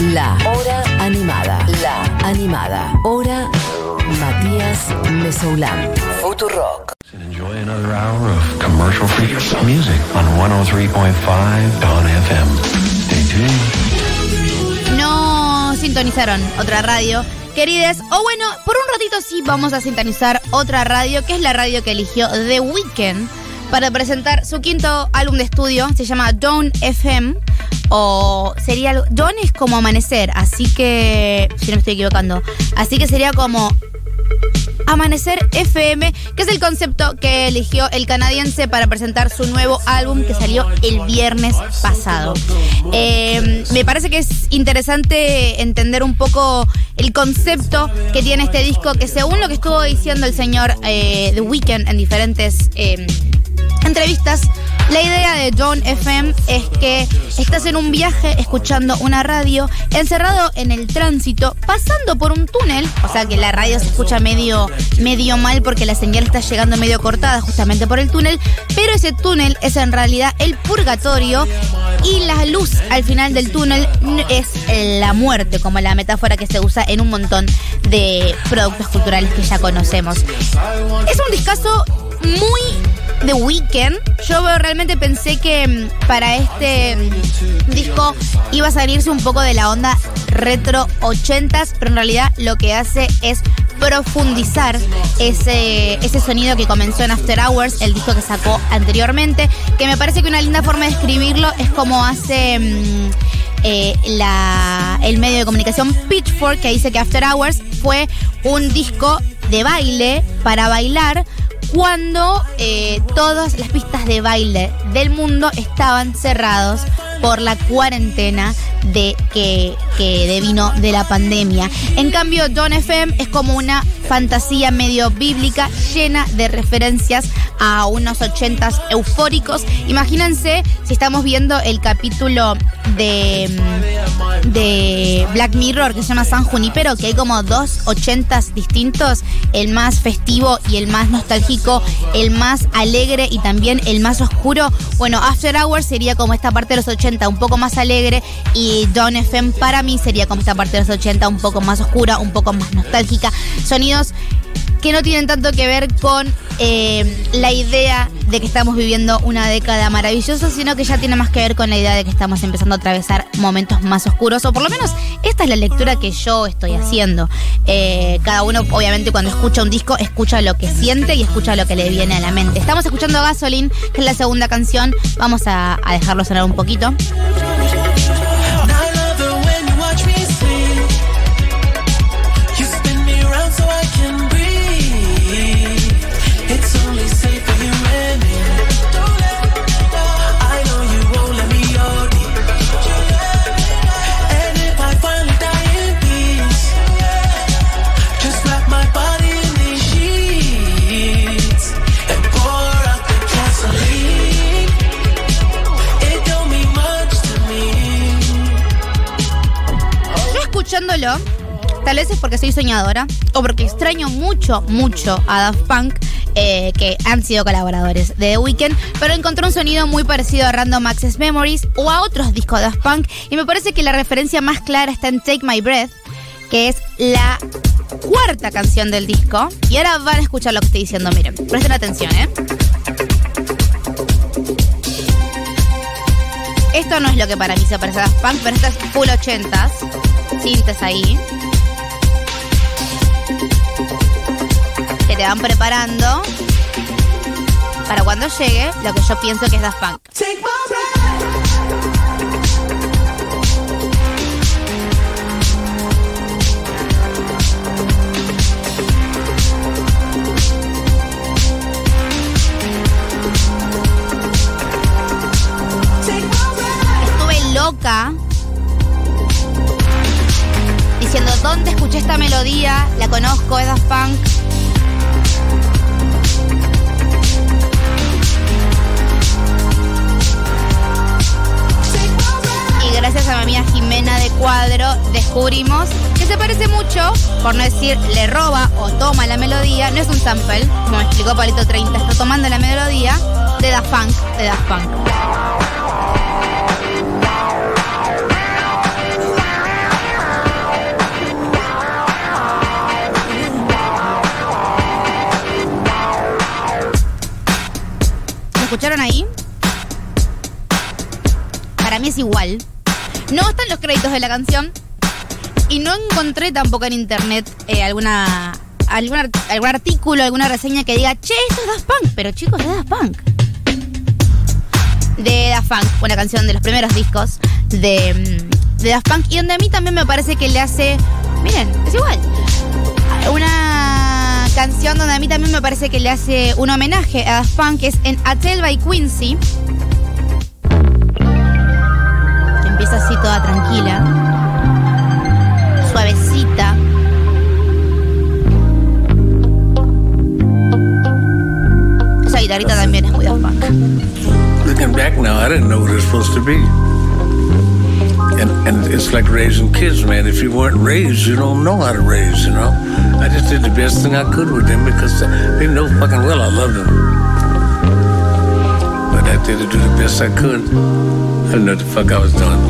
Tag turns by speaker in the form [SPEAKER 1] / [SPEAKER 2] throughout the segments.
[SPEAKER 1] La Hora Animada. La Animada. Hora Matías Mesoulán. Futurock.
[SPEAKER 2] Enjoy another hour of commercial-free music on 103.5 Dawn FM. Stay tuned.
[SPEAKER 3] No sintonizaron otra radio. Querides, o bueno, por un ratito sí vamos a sintonizar otra radio, que es la radio que eligió The Weeknd para presentar su quinto álbum de estudio. Se llama Dawn FM. O sería algo. Es como amanecer, así que. Si no me estoy equivocando. Así que sería como Amanecer FM, que es el concepto que eligió el canadiense para presentar su nuevo álbum que salió el viernes pasado. Eh, me parece que es interesante entender un poco el concepto que tiene este disco, que según lo que estuvo diciendo el señor eh, The Weeknd en diferentes eh, entrevistas, la idea de John FM es que estás en un viaje escuchando una radio, encerrado en el tránsito, pasando por un túnel, o sea que la radio se escucha medio, medio mal porque la señal está llegando medio cortada justamente por el túnel, pero ese túnel es en realidad el purgatorio y la luz al final del túnel es la muerte, como la metáfora que se usa en un montón de productos culturales que ya conocemos. Es un discazo muy The Weeknd. Yo realmente pensé que mm, para este mm, disco iba a salirse un poco de la onda retro 80s, pero en realidad lo que hace es profundizar ese, ese sonido que comenzó en After Hours, el disco que sacó anteriormente, que me parece que una linda forma de escribirlo es como hace... mm, eh, la, el medio de comunicación Pitchfork, que dice que After Hours fue un disco de baile para bailar cuando eh, todas las pistas de baile del mundo estaban cerrados por la cuarentena de que, que devino de la pandemia. En cambio, Don FM es como una fantasía medio bíblica llena de referencias a unos ochentas eufóricos. Imagínense si estamos viendo el capítulo de, de Black Mirror que se llama San Junipero, que hay como dos ochentas distintos, el más festivo y el más nostálgico, el más alegre y también el más oscuro. Bueno, After Hours sería como esta parte de los 80 un poco más alegre y Don FM para mí sería como esta parte de los 80 un poco más oscura, un poco más nostálgica. Sonidos que no tienen tanto que ver con eh, la idea de que estamos viviendo una década maravillosa, sino que ya tiene más que ver con la idea de que estamos empezando a atravesar momentos más oscuros, o por lo menos esta es la lectura que yo estoy haciendo. Eh, cada uno, obviamente, cuando escucha un disco, escucha lo que siente y escucha lo que le viene a la mente. Estamos escuchando Gasoline, que es la segunda canción. Vamos a, a dejarlo sonar un poquito. Tal vez es porque soy soñadora o porque extraño mucho, mucho a Daft Punk, eh, que han sido colaboradores de The Weeknd, pero encontré un sonido muy parecido a Random Access Memories o a otros discos de Daft Punk y me parece que la referencia más clara está en Take My Breath, que es la cuarta canción del disco. Y ahora van a escuchar lo que estoy diciendo, miren, presten atención, ¿eh? Esto no es lo que para mí se parece a Daft Punk, pero esto es full 80s. Sintes ahí. Que te van preparando para cuando llegue lo que yo pienso que es Daft Punk. Conozco, es Daft Punk. Y gracias a mi amiga Jimena de Cuadro descubrimos que se parece mucho, por no decir le roba o toma la melodía, no es un sample, como explicó Palito 30, está tomando la melodía de Daft Punk, de Daft Punk. Escucharon ahí? Para mí es igual. No están los créditos de la canción. Y no encontré tampoco en internet eh, alguna, algún, art- algún artículo, alguna reseña que diga, che, esto es Daft Punk. Pero chicos, es Daft Punk. De Daft Punk, una canción de los primeros discos de, mm, de Daft Punk. Y donde a mí también me parece que le hace. Miren, es igual. Una canción donde a mí también me parece que le hace un homenaje a Daft Punk, que es en A Tale by Quincy. Empieza así toda tranquila, suavecita. Esa guitarrita también es muy Daft Punk.
[SPEAKER 4] Looking back now, I didn't know what it was supposed to be. And, and it's like raising kids, man. If you weren't raised, you don't know how to raise, you know? I just did the best thing I could with them because they know fucking well I loved them. But I did do the best I could. I didn't know what the fuck I was doing.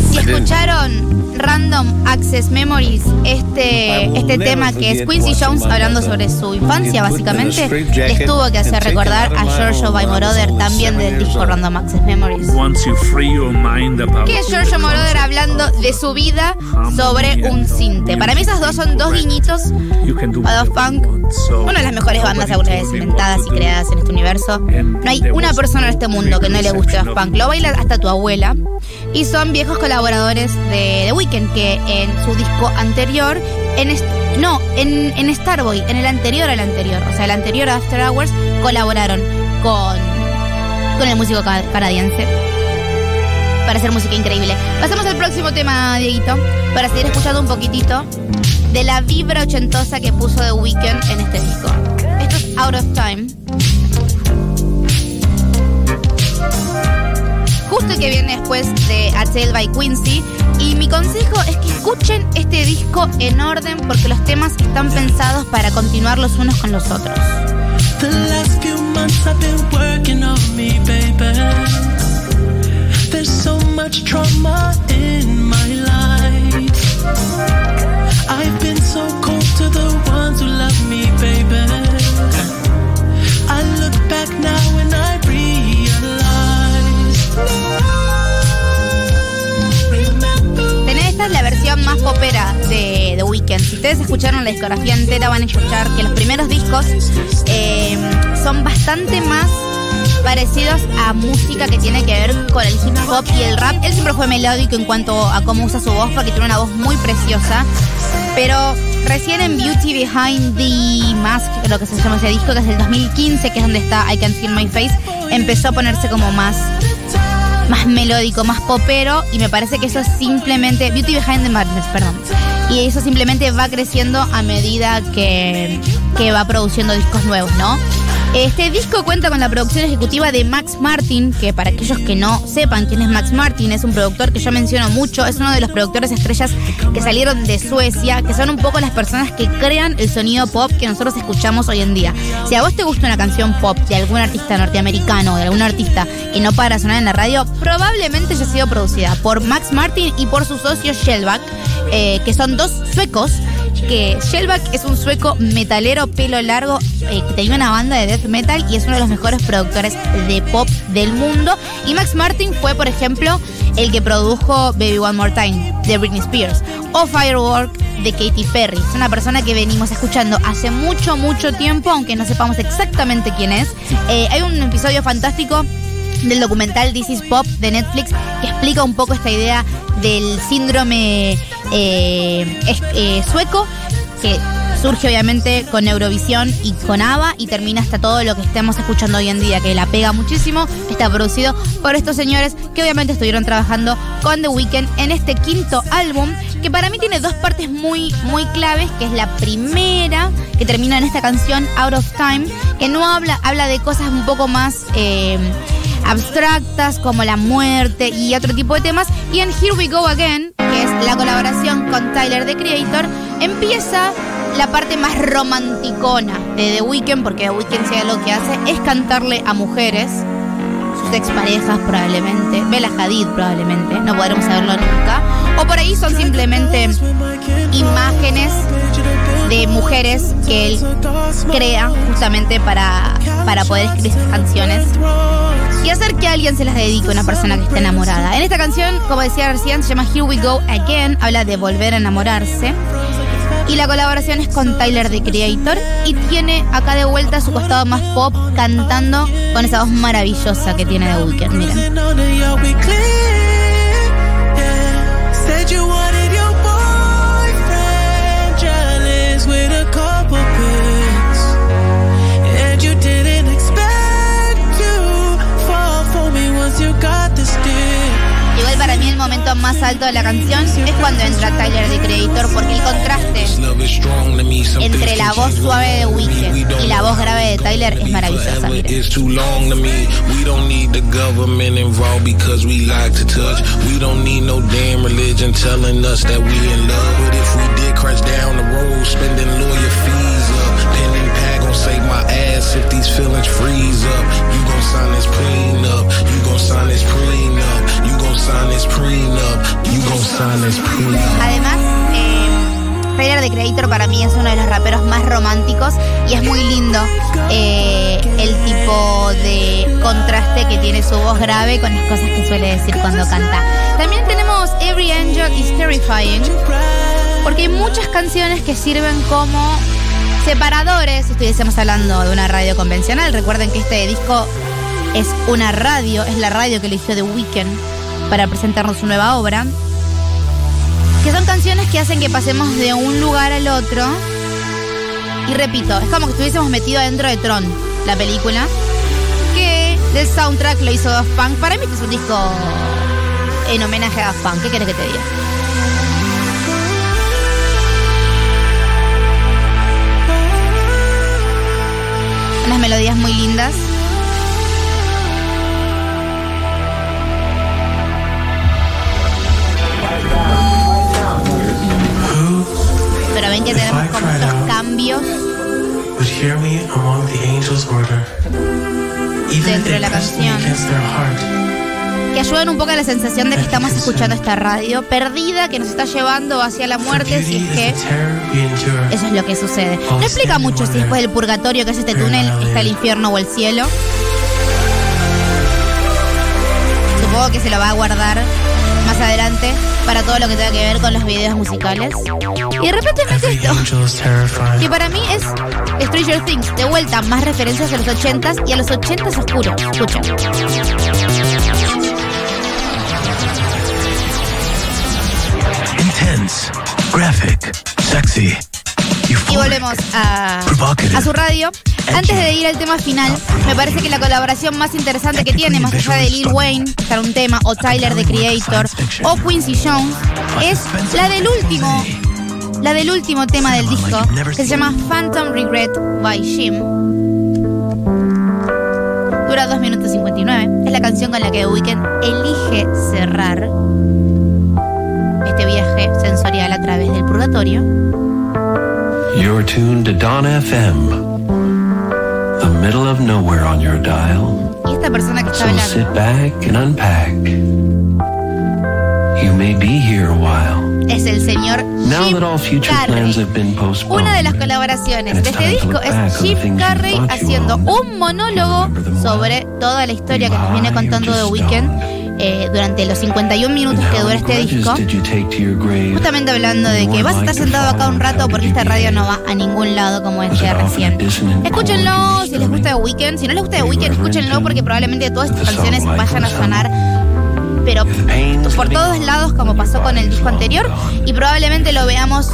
[SPEAKER 3] Si escucharon Random Access Memories, este, este tema que es Quincy Jones hablando sobre su infancia, básicamente, les tuvo que hacer recordar a Giorgio by Moroder también del disco Random Access Memories.
[SPEAKER 5] Once you free your mind about
[SPEAKER 3] Que es Giorgio Moroder hablando de su vida sobre un cinte. Para mí esas dos son dos guiñitos a Daft Punk, una de las mejores bandas alguna vez inventadas y creadas en este universo. No hay una persona en este mundo que no le guste Daft Punk. Lo baila hasta tu abuela. Y son viejos colaboradores de The Weeknd que en su disco anterior, en no, en, en Starboy, en el anterior al anterior, o sea, el anterior a After Hours, colaboraron con, con el músico ca- canadiense para hacer música increíble. Pasamos al próximo tema, Dieguito, para seguir escuchando un poquitito de la vibra ochentosa que puso The Weeknd en este disco. Esto es Out of Time. Que viene después de A Tale by Quincy. Y mi consejo es que escuchen este disco en orden porque los temas están pensados para continuar los unos con los otros.
[SPEAKER 6] There's so much trauma in my life.
[SPEAKER 3] Más popera de The Weeknd. Si ustedes escucharon la discografía entera, van a escuchar que los primeros discos eh, son bastante más parecidos a música que tiene que ver con el hip hop y el rap. Él siempre fue melódico en cuanto a cómo usa su voz, porque tiene una voz muy preciosa. Pero recién en Beauty Behind the Mask, lo que se llama ese disco, que es del 2015, que es donde está I Can Feel My Face, empezó a ponerse como más más melódico, más popero y me parece que eso es simplemente Beauty Behind the Madness, perdón. Y eso simplemente va creciendo a medida que, que va produciendo discos nuevos, ¿no? Este disco cuenta con la producción ejecutiva de Max Martin, que para aquellos que no sepan quién es Max Martin, es un productor que yo menciono mucho, es uno de los productores estrellas que salieron de Suecia, que son un poco las personas que crean el sonido pop que nosotros escuchamos hoy en día. Si a vos te gusta una canción pop de algún artista norteamericano o de algún artista que no para sonar en la radio, probablemente haya sido producida por Max Martin y por su socio Shellback, eh, que son dos suecos que Shellback es un sueco metalero, pelo largo, eh, que tenía una banda de death metal y es uno de los mejores productores de pop del mundo. Y Max Martin fue, por ejemplo, el que produjo Baby One More Time de Britney Spears o Firework de Katy Perry. Es una persona que venimos escuchando hace mucho, mucho tiempo, aunque no sepamos exactamente quién es. Eh, hay un episodio fantástico del documental This is Pop de Netflix que explica un poco esta idea del síndrome es- eh, sueco que surge obviamente con Eurovisión y con ABBA y termina hasta todo lo que estamos escuchando hoy en día, que la pega muchísimo, está producido por estos señores que obviamente estuvieron trabajando con The Weeknd en este quinto álbum, que para mí tiene dos partes muy, muy claves, que es la primera, que termina en esta canción Out of Time, que no habla, habla de cosas un poco más... eh, abstractas como la muerte y otro tipo de temas. Y en Here We Go Again, la colaboración con Tyler the Creator, empieza la parte más romanticona de The Weeknd, porque The Weeknd si algo que hace es cantarle a mujeres, sus exparejas probablemente, Bella Hadid probablemente, no podremos saberlo nunca. O por ahí son simplemente imágenes de mujeres que él crea justamente para, para poder escribir sus canciones y hacer que alguien se las dedique a una persona que está enamorada. En esta canción, como decía recién, se llama Here We Go Again, habla de volver a enamorarse. Y la colaboración es con Tyler the Creator y tiene acá de vuelta su costado más pop cantando con esa voz maravillosa que tiene The Weeknd. Miren. Alto de la canción es cuando entra Tyler the Creator porque el contraste entre la voz suave de Weeknd y la voz grave de Tyler es maravillosa. miren. Es uno de los raperos más románticos y es muy lindo eh, el tipo de contraste que tiene su voz grave con las cosas que suele decir cuando canta. También tenemos Every Angel is Terrifying, porque hay muchas canciones que sirven como separadores, si estuviésemos hablando de una radio convencional. Recuerden que este disco es una radio, es la radio que eligió The Weeknd para presentarnos su nueva obra. Que son canciones que hacen que pasemos de un lugar al otro. Y repito, es como que estuviésemos metidos dentro de Tron, la película. Que del soundtrack lo hizo Daft Punk. Para mí este es un disco en homenaje a Daft Punk. ¿Qué querés que te diga? Unas melodías muy lindas. Ven que tenemos como cambios
[SPEAKER 7] would hear me among the angels' order. Even if
[SPEAKER 3] Dentro de la canción. que ayudan un poco a la sensación de que estamos escuchando esta radio perdida que nos está llevando hacia la muerte si es que eso es lo que sucede. No explica mucho si después del purgatorio, que es este túnel, está el infierno o el cielo. Supongo que se lo va a guardar más adelante para todo lo que tenga que ver con los videos musicales. Y de repente mete
[SPEAKER 7] Every
[SPEAKER 3] esto, que para mí es Stranger Things. De vuelta, más referencias a los 80s y a los 80s oscuros. Escuchen.
[SPEAKER 8] Intense, graphic, sexy,
[SPEAKER 3] Y volvemos a, su radio. Antes de ir al tema final, me parece que la colaboración más interesante que tiene, más allá de Lil Wayne, en un tema, o Tyler the Creator, o Quincy Jones, es la del último, la del último tema del disco, que se llama Phantom Regret by Jim. Dura 2 minutos 59. Es la canción con la que The Weeknd elige cerrar este viaje sensorial a través del purgatorio.
[SPEAKER 2] You're tuned to Dawn FM, the middle of nowhere on your dial.
[SPEAKER 3] Y esta persona que está
[SPEAKER 2] So
[SPEAKER 3] hablando.
[SPEAKER 2] sit back and unpack. You may be here a while.
[SPEAKER 3] Es el señor
[SPEAKER 2] Now
[SPEAKER 3] Jim
[SPEAKER 2] that all future
[SPEAKER 3] Carrey.
[SPEAKER 2] plans have been postponed.
[SPEAKER 3] Una de las colaboraciones de este disco es Jim Carrey haciendo un monólogo sobre toda la historia que nos viene contando The Weeknd eh, durante los 51
[SPEAKER 2] And
[SPEAKER 3] minutos que dura este disco. Justamente hablando de que vas a estar sentado acá un rato porque esta radio no va a ningún lado como decía recién. Escúchenlo si les gusta The Weeknd. Si no les gusta The Weeknd, escúchenlo porque probablemente todas estas canciones vayan a sonar pero por todos lados como pasó con el disco anterior y probablemente lo veamos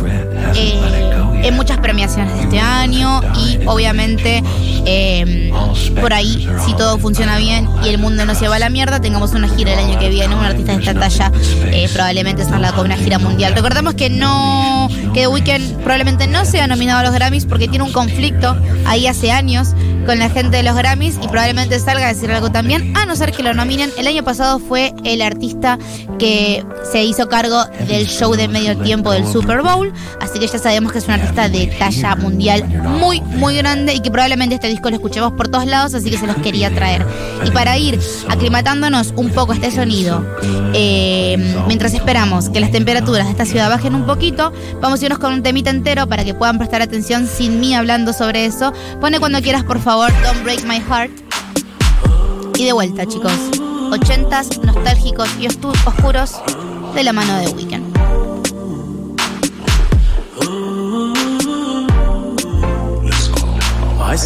[SPEAKER 3] eh, en muchas premiaciones de este año y obviamente eh, por ahí si todo funciona bien y el mundo no se va a la mierda tengamos una gira el año que viene un artista de esta talla eh, probablemente salga con una gira mundial. Recordemos que no que The Weeknd probablemente no sea nominado a los Grammys porque tiene un conflicto ahí hace años con la gente de los Grammys y probablemente salga a decir algo también, a no ser que lo nominen. El año pasado fue el artista que se hizo cargo del show de medio tiempo del Super Bowl, así que ya sabemos que es un artista de talla mundial muy, muy grande y que probablemente este disco lo escuchemos por todos lados, así que se los quería traer. Y para ir aclimatándonos un poco a este sonido, eh, mientras esperamos que las temperaturas de esta ciudad bajen un poquito, vamos a irnos con un temita entero para que puedan prestar atención sin mí hablando sobre eso. Pone cuando quieras, por favor, Don't Break My Heart. Y de vuelta, chicos. Ochentas, nostálgicos y oscuros de la mano de Weekend.
[SPEAKER 7] I.